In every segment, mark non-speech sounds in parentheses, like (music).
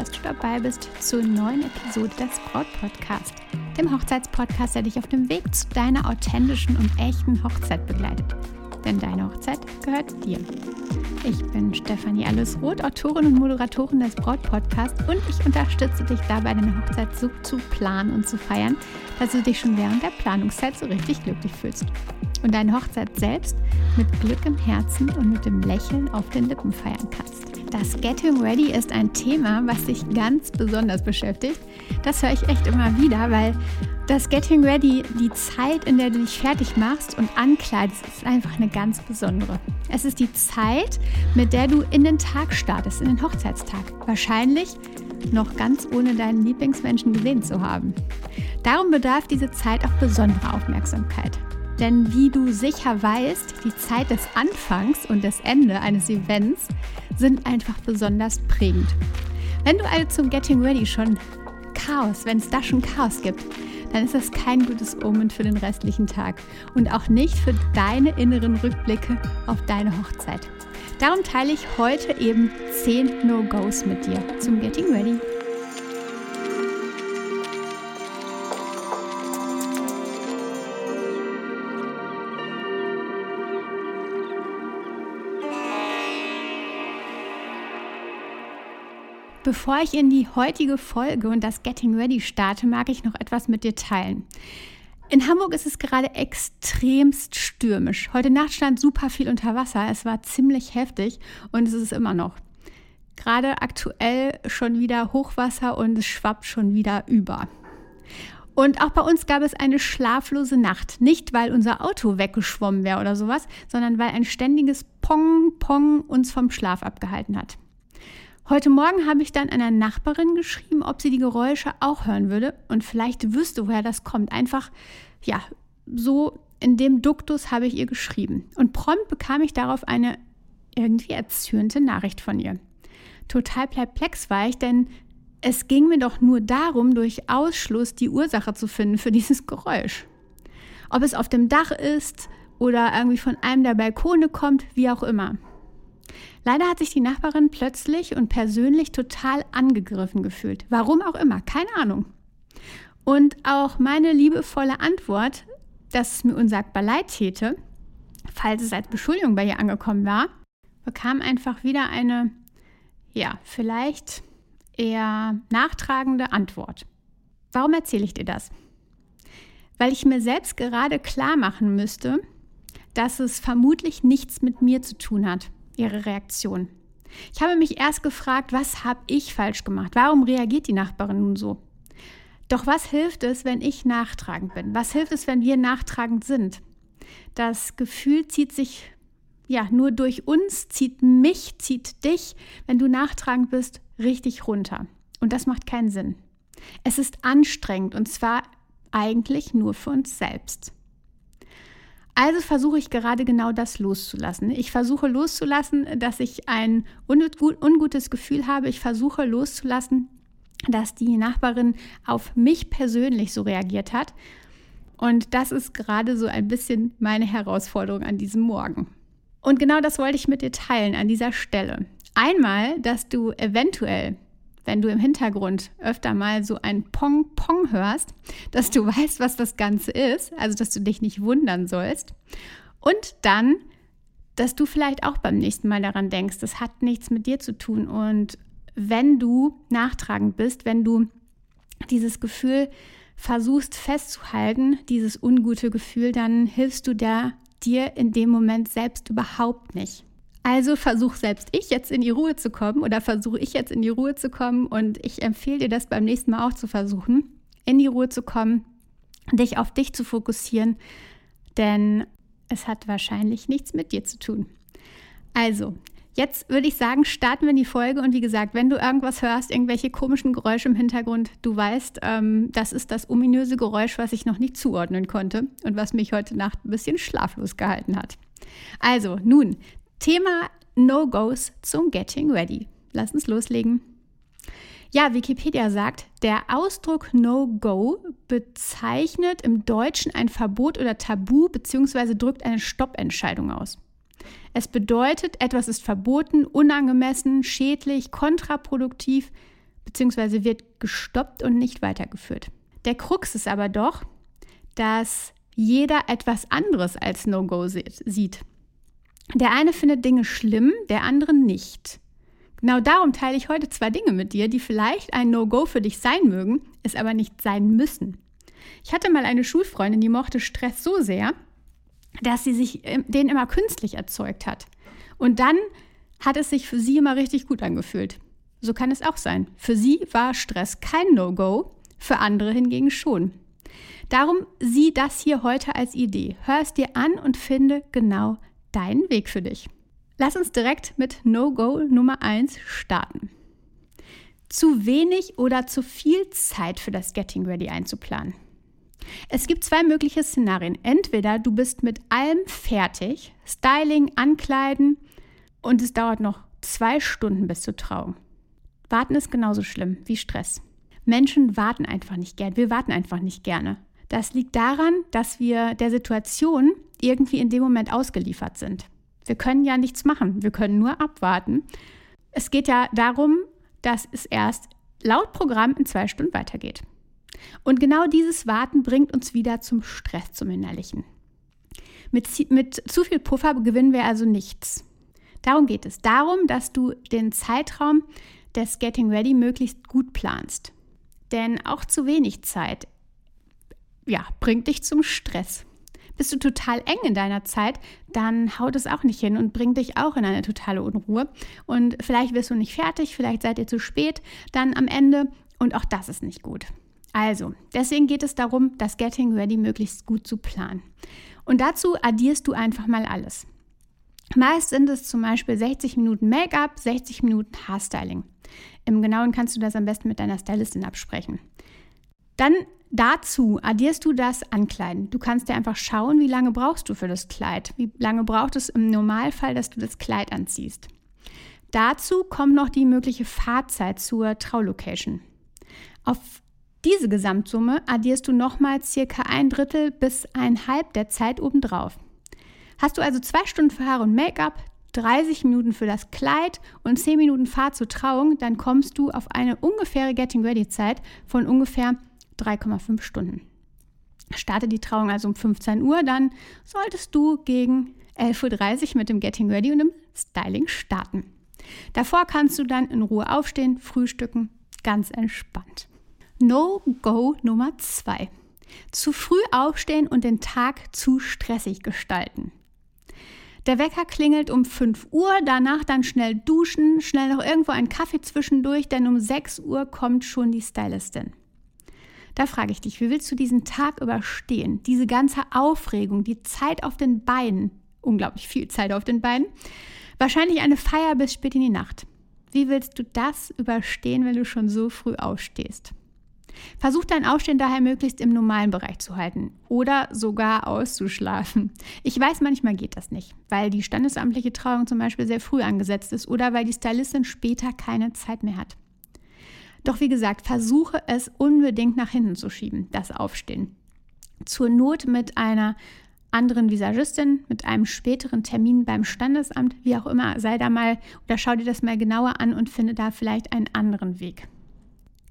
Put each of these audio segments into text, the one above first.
dass du dabei bist zur neuen Episode des Braut Podcast, dem Hochzeitspodcast, der dich auf dem Weg zu deiner authentischen und echten Hochzeit begleitet. Denn deine Hochzeit gehört dir. Ich bin Stefanie Allesroth, Autorin und Moderatorin des Braut Podcast und ich unterstütze dich dabei, deine Hochzeit so zu planen und zu feiern, dass du dich schon während der Planungszeit so richtig glücklich fühlst und deine Hochzeit selbst mit Glück im Herzen und mit dem Lächeln auf den Lippen feiern kannst. Das Getting Ready ist ein Thema, was dich ganz besonders beschäftigt. Das höre ich echt immer wieder, weil das Getting Ready, die Zeit, in der du dich fertig machst und ankleidest, ist einfach eine ganz besondere. Es ist die Zeit, mit der du in den Tag startest, in den Hochzeitstag. Wahrscheinlich noch ganz ohne deinen Lieblingsmenschen gesehen zu haben. Darum bedarf diese Zeit auch besonderer Aufmerksamkeit. Denn wie du sicher weißt, die Zeit des Anfangs und des Ende eines Events sind einfach besonders prägend. Wenn du also zum Getting Ready schon Chaos, wenn es da schon Chaos gibt, dann ist das kein gutes Omen für den restlichen Tag und auch nicht für deine inneren Rückblicke auf deine Hochzeit. Darum teile ich heute eben 10 No-Gos mit dir zum Getting Ready. Bevor ich in die heutige Folge und das Getting Ready starte, mag ich noch etwas mit dir teilen. In Hamburg ist es gerade extremst stürmisch. Heute Nacht stand super viel unter Wasser. Es war ziemlich heftig und es ist immer noch. Gerade aktuell schon wieder Hochwasser und es schwappt schon wieder über. Und auch bei uns gab es eine schlaflose Nacht. Nicht, weil unser Auto weggeschwommen wäre oder sowas, sondern weil ein ständiges Pong, Pong uns vom Schlaf abgehalten hat. Heute Morgen habe ich dann einer Nachbarin geschrieben, ob sie die Geräusche auch hören würde und vielleicht wüsste, woher das kommt. Einfach, ja, so in dem Duktus habe ich ihr geschrieben. Und prompt bekam ich darauf eine irgendwie erzürnte Nachricht von ihr. Total perplex war ich, denn es ging mir doch nur darum, durch Ausschluss die Ursache zu finden für dieses Geräusch. Ob es auf dem Dach ist oder irgendwie von einem der Balkone kommt, wie auch immer. Leider hat sich die Nachbarin plötzlich und persönlich total angegriffen gefühlt. Warum auch immer, keine Ahnung. Und auch meine liebevolle Antwort, dass es mir unsagbar leid täte, falls es als Beschuldigung bei ihr angekommen war, bekam einfach wieder eine, ja, vielleicht eher nachtragende Antwort. Warum erzähle ich dir das? Weil ich mir selbst gerade klar machen müsste, dass es vermutlich nichts mit mir zu tun hat, ihre Reaktion. Ich habe mich erst gefragt, was habe ich falsch gemacht? Warum reagiert die Nachbarin nun so? Doch was hilft es, wenn ich nachtragend bin? Was hilft es, wenn wir nachtragend sind? Das Gefühl zieht sich ja nur durch uns, zieht mich, zieht dich, wenn du nachtragend bist, richtig runter. Und das macht keinen Sinn. Es ist anstrengend und zwar eigentlich nur für uns selbst. Also versuche ich gerade genau das loszulassen. Ich versuche loszulassen, dass ich ein ungutes Gefühl habe. Ich versuche loszulassen, dass die Nachbarin auf mich persönlich so reagiert hat. Und das ist gerade so ein bisschen meine Herausforderung an diesem Morgen. Und genau das wollte ich mit dir teilen an dieser Stelle. Einmal, dass du eventuell wenn du im Hintergrund öfter mal so ein Pong-Pong hörst, dass du (laughs) weißt, was das Ganze ist, also dass du dich nicht wundern sollst. Und dann, dass du vielleicht auch beim nächsten Mal daran denkst, das hat nichts mit dir zu tun. Und wenn du nachtragend bist, wenn du dieses Gefühl versuchst festzuhalten, dieses ungute Gefühl, dann hilfst du der, dir in dem Moment selbst überhaupt nicht. Also versuche selbst ich jetzt in die Ruhe zu kommen oder versuche ich jetzt in die Ruhe zu kommen und ich empfehle dir das beim nächsten Mal auch zu versuchen, in die Ruhe zu kommen, dich auf dich zu fokussieren, denn es hat wahrscheinlich nichts mit dir zu tun. Also, jetzt würde ich sagen, starten wir in die Folge und wie gesagt, wenn du irgendwas hörst, irgendwelche komischen Geräusche im Hintergrund, du weißt, ähm, das ist das ominöse Geräusch, was ich noch nicht zuordnen konnte und was mich heute Nacht ein bisschen schlaflos gehalten hat. Also, nun, Thema No-Gos zum Getting Ready. Lass uns loslegen. Ja, Wikipedia sagt, der Ausdruck No-Go bezeichnet im Deutschen ein Verbot oder Tabu bzw. drückt eine Stoppentscheidung aus. Es bedeutet, etwas ist verboten, unangemessen, schädlich, kontraproduktiv bzw. wird gestoppt und nicht weitergeführt. Der Krux ist aber doch, dass jeder etwas anderes als No-Go sieht. Der eine findet Dinge schlimm, der andere nicht. Genau darum teile ich heute zwei Dinge mit dir, die vielleicht ein No-Go für dich sein mögen, es aber nicht sein müssen. Ich hatte mal eine Schulfreundin, die mochte Stress so sehr, dass sie sich ähm, den immer künstlich erzeugt hat. Und dann hat es sich für sie immer richtig gut angefühlt. So kann es auch sein. Für sie war Stress kein No-Go, für andere hingegen schon. Darum sieh das hier heute als Idee. Hör es dir an und finde genau deinen Weg für dich. Lass uns direkt mit No-Go Nummer 1 starten. Zu wenig oder zu viel Zeit für das Getting Ready einzuplanen. Es gibt zwei mögliche Szenarien. Entweder du bist mit allem fertig, Styling, Ankleiden und es dauert noch zwei Stunden bis zur Trauung. Warten ist genauso schlimm wie Stress. Menschen warten einfach nicht gern. Wir warten einfach nicht gerne. Das liegt daran, dass wir der Situation irgendwie in dem Moment ausgeliefert sind. Wir können ja nichts machen. Wir können nur abwarten. Es geht ja darum, dass es erst laut Programm in zwei Stunden weitergeht. Und genau dieses Warten bringt uns wieder zum Stress, zum Innerlichen. Mit, mit zu viel Puffer gewinnen wir also nichts. Darum geht es. Darum, dass du den Zeitraum des Getting Ready möglichst gut planst. Denn auch zu wenig Zeit ja, bringt dich zum Stress. Bist du total eng in deiner Zeit, dann haut es auch nicht hin und bringt dich auch in eine totale Unruhe. Und vielleicht wirst du nicht fertig, vielleicht seid ihr zu spät dann am Ende und auch das ist nicht gut. Also, deswegen geht es darum, das Getting Ready möglichst gut zu planen. Und dazu addierst du einfach mal alles. Meist sind es zum Beispiel 60 Minuten Make-up, 60 Minuten Haarstyling. Im Genauen kannst du das am besten mit deiner Stylistin absprechen. Dann dazu addierst du das Ankleiden. Du kannst dir einfach schauen, wie lange brauchst du für das Kleid. Wie lange braucht es im Normalfall, dass du das Kleid anziehst. Dazu kommt noch die mögliche Fahrzeit zur Traulocation. Auf diese Gesamtsumme addierst du nochmal circa ein Drittel bis ein Halb der Zeit obendrauf. Hast du also zwei Stunden für Haare und Make-up, 30 Minuten für das Kleid und 10 Minuten Fahrt zur Trauung, dann kommst du auf eine ungefähre Getting Ready Zeit von ungefähr 3,5 Stunden. Starte die Trauung also um 15 Uhr, dann solltest du gegen 11.30 Uhr mit dem Getting Ready und dem Styling starten. Davor kannst du dann in Ruhe aufstehen, frühstücken, ganz entspannt. No-Go Nummer 2. Zu früh aufstehen und den Tag zu stressig gestalten. Der Wecker klingelt um 5 Uhr, danach dann schnell duschen, schnell noch irgendwo einen Kaffee zwischendurch, denn um 6 Uhr kommt schon die Stylistin. Da frage ich dich, wie willst du diesen Tag überstehen? Diese ganze Aufregung, die Zeit auf den Beinen, unglaublich viel Zeit auf den Beinen, wahrscheinlich eine Feier bis spät in die Nacht. Wie willst du das überstehen, wenn du schon so früh aufstehst? Versuch dein Aufstehen daher möglichst im normalen Bereich zu halten oder sogar auszuschlafen. Ich weiß, manchmal geht das nicht, weil die standesamtliche Trauung zum Beispiel sehr früh angesetzt ist oder weil die Stylistin später keine Zeit mehr hat. Doch wie gesagt, versuche es unbedingt nach hinten zu schieben, das Aufstehen. Zur Not mit einer anderen Visagistin, mit einem späteren Termin beim Standesamt, wie auch immer, sei da mal oder schau dir das mal genauer an und finde da vielleicht einen anderen Weg.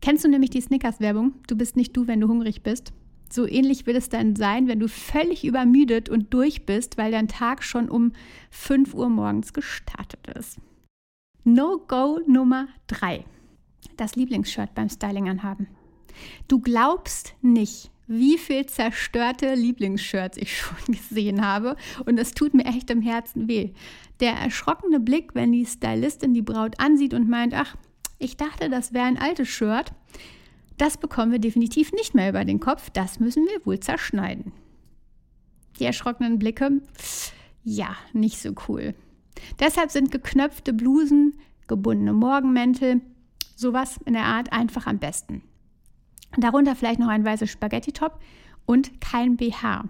Kennst du nämlich die Snickers-Werbung? Du bist nicht du, wenn du hungrig bist. So ähnlich wird es dann sein, wenn du völlig übermüdet und durch bist, weil dein Tag schon um 5 Uhr morgens gestartet ist. No-Go Nummer 3. Das Lieblingsshirt beim Styling anhaben. Du glaubst nicht, wie viel zerstörte Lieblingsshirts ich (laughs) schon gesehen habe und es tut mir echt im Herzen weh. Der erschrockene Blick, wenn die Stylistin die Braut ansieht und meint, ach, ich dachte, das wäre ein altes Shirt. Das bekommen wir definitiv nicht mehr über den Kopf. Das müssen wir wohl zerschneiden. Die erschrockenen Blicke, ja, nicht so cool. Deshalb sind geknöpfte Blusen, gebundene Morgenmäntel, sowas in der Art einfach am besten. Darunter vielleicht noch ein weißes Spaghetti-Top und kein BH.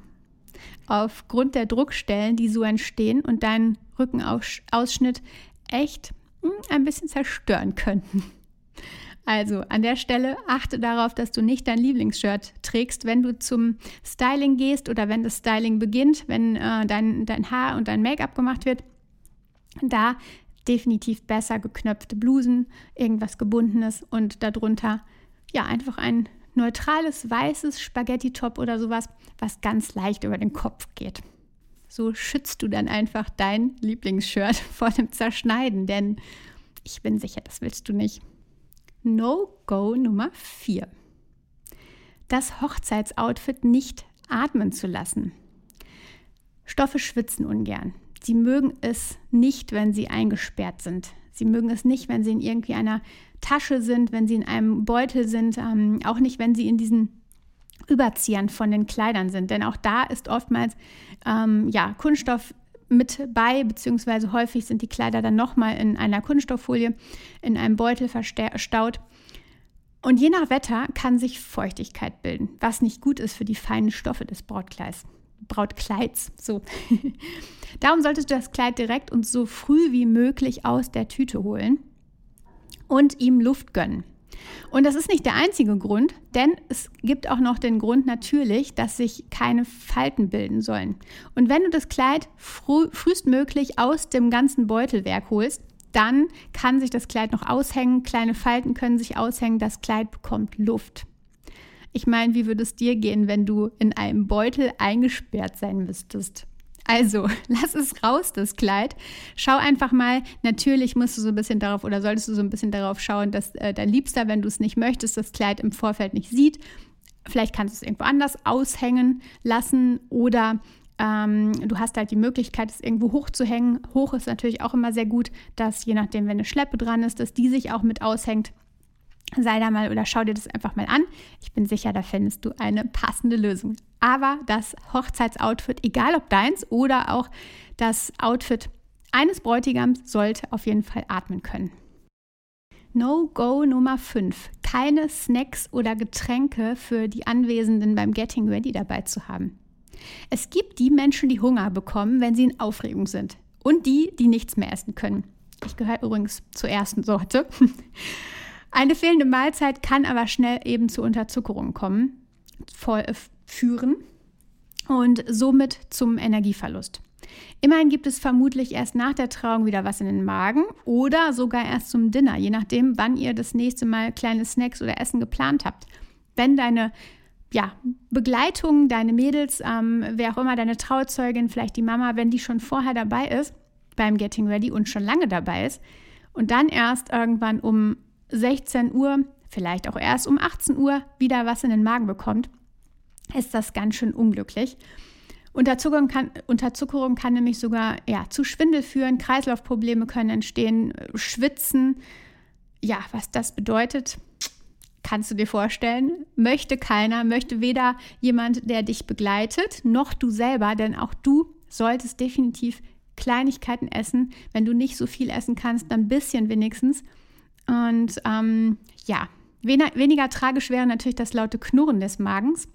Aufgrund der Druckstellen, die so entstehen und deinen Rückenausschnitt echt hm, ein bisschen zerstören könnten. Also an der Stelle achte darauf, dass du nicht dein Lieblingsshirt trägst, wenn du zum Styling gehst oder wenn das Styling beginnt, wenn äh, dein, dein Haar und dein Make-up gemacht wird. Da definitiv besser geknöpfte Blusen, irgendwas gebundenes und darunter ja einfach ein neutrales weißes Spaghetti-Top oder sowas, was ganz leicht über den Kopf geht. So schützt du dann einfach dein Lieblingsshirt (laughs) vor dem Zerschneiden, denn ich bin sicher, das willst du nicht. No-Go Nummer 4. Das Hochzeitsoutfit nicht atmen zu lassen. Stoffe schwitzen ungern. Sie mögen es nicht, wenn sie eingesperrt sind. Sie mögen es nicht, wenn sie in irgendwie einer Tasche sind, wenn sie in einem Beutel sind, ähm, auch nicht, wenn sie in diesen Überziehern von den Kleidern sind. Denn auch da ist oftmals ähm, ja, Kunststoff mit bei, beziehungsweise häufig sind die Kleider dann nochmal in einer Kunststofffolie in einem Beutel verstaut. Und je nach Wetter kann sich Feuchtigkeit bilden, was nicht gut ist für die feinen Stoffe des Brautkleids. Brautkleids. So. (laughs) Darum solltest du das Kleid direkt und so früh wie möglich aus der Tüte holen und ihm Luft gönnen. Und das ist nicht der einzige Grund, denn es gibt auch noch den Grund natürlich, dass sich keine Falten bilden sollen. Und wenn du das Kleid früh, frühestmöglich aus dem ganzen Beutelwerk holst, dann kann sich das Kleid noch aushängen, kleine Falten können sich aushängen, das Kleid bekommt Luft. Ich meine, wie würde es dir gehen, wenn du in einem Beutel eingesperrt sein müsstest? Also, (laughs) lass es raus, das Kleid. Schau einfach mal, natürlich musst du so ein bisschen darauf oder solltest du so ein bisschen darauf schauen, dass äh, dein Liebster, wenn du es nicht möchtest, das Kleid im Vorfeld nicht sieht. Vielleicht kannst du es irgendwo anders aushängen lassen oder ähm, du hast halt die Möglichkeit, es irgendwo hochzuhängen. Hoch ist natürlich auch immer sehr gut, dass je nachdem, wenn eine Schleppe dran ist, dass die sich auch mit aushängt sei da mal oder schau dir das einfach mal an. Ich bin sicher, da findest du eine passende Lösung. Aber das Hochzeitsoutfit, egal ob deins oder auch das Outfit eines Bräutigams, sollte auf jeden Fall atmen können. No-Go Nummer 5. Keine Snacks oder Getränke für die Anwesenden beim Getting Ready dabei zu haben. Es gibt die Menschen, die Hunger bekommen, wenn sie in Aufregung sind. Und die, die nichts mehr essen können. Ich gehöre übrigens zur ersten Sorte. (laughs) Eine fehlende Mahlzeit kann aber schnell eben zu Unterzuckerung kommen, äh, führen und somit zum Energieverlust. Immerhin gibt es vermutlich erst nach der Trauung wieder was in den Magen oder sogar erst zum Dinner, je nachdem, wann ihr das nächste Mal kleine Snacks oder Essen geplant habt. Wenn deine ja, Begleitung, deine Mädels, ähm, wer auch immer, deine Trauzeugin, vielleicht die Mama, wenn die schon vorher dabei ist beim Getting Ready und schon lange dabei ist und dann erst irgendwann um 16 Uhr, vielleicht auch erst um 18 Uhr wieder was in den Magen bekommt, ist das ganz schön unglücklich. Unterzuckerung kann, Unterzuckerung kann nämlich sogar ja, zu Schwindel führen, Kreislaufprobleme können entstehen, Schwitzen. Ja, was das bedeutet, kannst du dir vorstellen. Möchte keiner, möchte weder jemand, der dich begleitet, noch du selber, denn auch du solltest definitiv Kleinigkeiten essen. Wenn du nicht so viel essen kannst, dann ein bisschen wenigstens. Und ähm, ja, weniger tragisch wäre natürlich das laute Knurren des Magens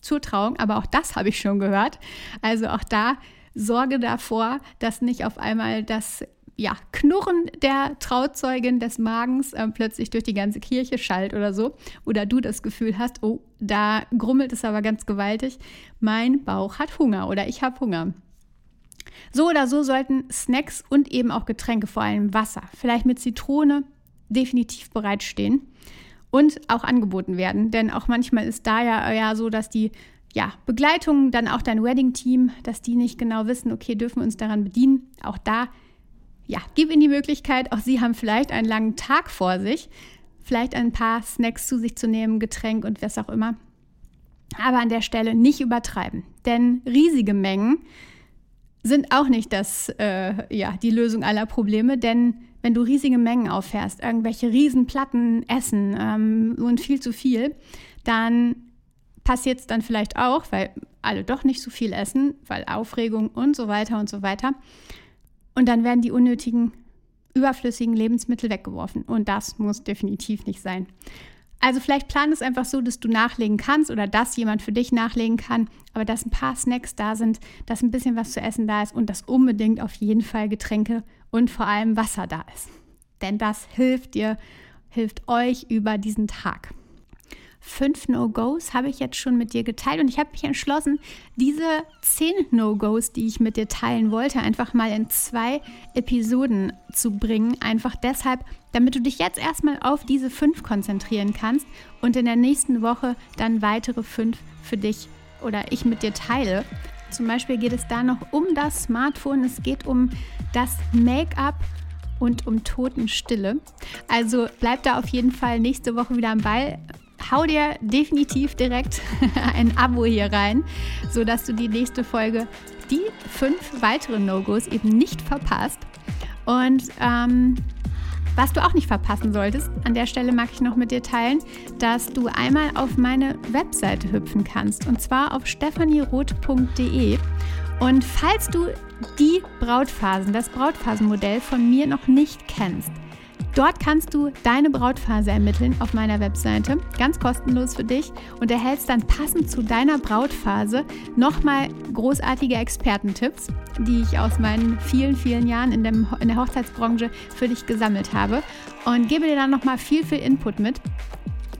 zur Trauung, aber auch das habe ich schon gehört. Also auch da sorge davor, dass nicht auf einmal das ja, Knurren der Trauzeugin des Magens äh, plötzlich durch die ganze Kirche schallt oder so. Oder du das Gefühl hast, oh, da grummelt es aber ganz gewaltig. Mein Bauch hat Hunger oder ich habe Hunger. So oder so sollten Snacks und eben auch Getränke, vor allem Wasser, vielleicht mit Zitrone, definitiv bereitstehen und auch angeboten werden. Denn auch manchmal ist da ja, ja so, dass die ja, Begleitung, dann auch dein Wedding-Team, dass die nicht genau wissen, okay, dürfen wir uns daran bedienen. Auch da, ja, gib ihnen die Möglichkeit, auch sie haben vielleicht einen langen Tag vor sich, vielleicht ein paar Snacks zu sich zu nehmen, Getränk und was auch immer. Aber an der Stelle nicht übertreiben, denn riesige Mengen sind auch nicht das, äh, ja, die Lösung aller Probleme, denn wenn du riesige Mengen auffährst, irgendwelche Riesenplatten essen ähm, und viel zu viel, dann passiert es dann vielleicht auch, weil alle doch nicht so viel essen, weil Aufregung und so weiter und so weiter. Und dann werden die unnötigen, überflüssigen Lebensmittel weggeworfen. Und das muss definitiv nicht sein. Also vielleicht plan es einfach so, dass du nachlegen kannst oder dass jemand für dich nachlegen kann, aber dass ein paar Snacks da sind, dass ein bisschen was zu essen da ist und dass unbedingt auf jeden Fall Getränke und vor allem Wasser da ist. Denn das hilft dir, hilft euch über diesen Tag. fünf No-Gos habe ich jetzt schon mit dir geteilt und ich habe mich entschlossen, diese zehn No-Gos, die ich mit dir teilen wollte, einfach mal in zwei Episoden zu bringen. Einfach deshalb, damit du dich jetzt erstmal auf diese fünf konzentrieren kannst und in der nächsten Woche dann weitere fünf für dich oder ich mit dir teile. Zum Beispiel geht es da noch um das Smartphone, es geht um das Make-up und um Totenstille. Also bleib da auf jeden Fall nächste Woche wieder am Ball. Hau dir definitiv direkt (laughs) ein Abo hier rein, sodass du die nächste Folge, die fünf weiteren No-Gos eben nicht verpasst. Und ähm, was du auch nicht verpassen solltest, an der Stelle mag ich noch mit dir teilen, dass du einmal auf meine Webseite hüpfen kannst und zwar auf stephanieroth.de. Und falls du die Brautphasen, das Brautphasenmodell von mir noch nicht kennst, Dort kannst du deine Brautphase ermitteln auf meiner Webseite, ganz kostenlos für dich und erhältst dann passend zu deiner Brautphase nochmal großartige Expertentipps, die ich aus meinen vielen, vielen Jahren in, dem, in der Hochzeitsbranche für dich gesammelt habe. Und gebe dir dann nochmal viel, viel Input mit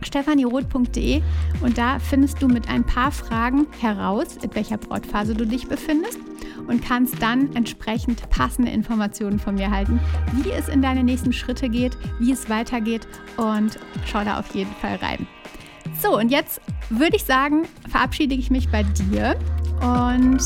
stephanieroth.de und da findest du mit ein paar Fragen heraus, in welcher Brautphase du dich befindest und kannst dann entsprechend passende Informationen von mir halten, wie es in deine nächsten Schritte geht, wie es weitergeht und schau da auf jeden Fall rein. So, und jetzt würde ich sagen, verabschiede ich mich bei dir und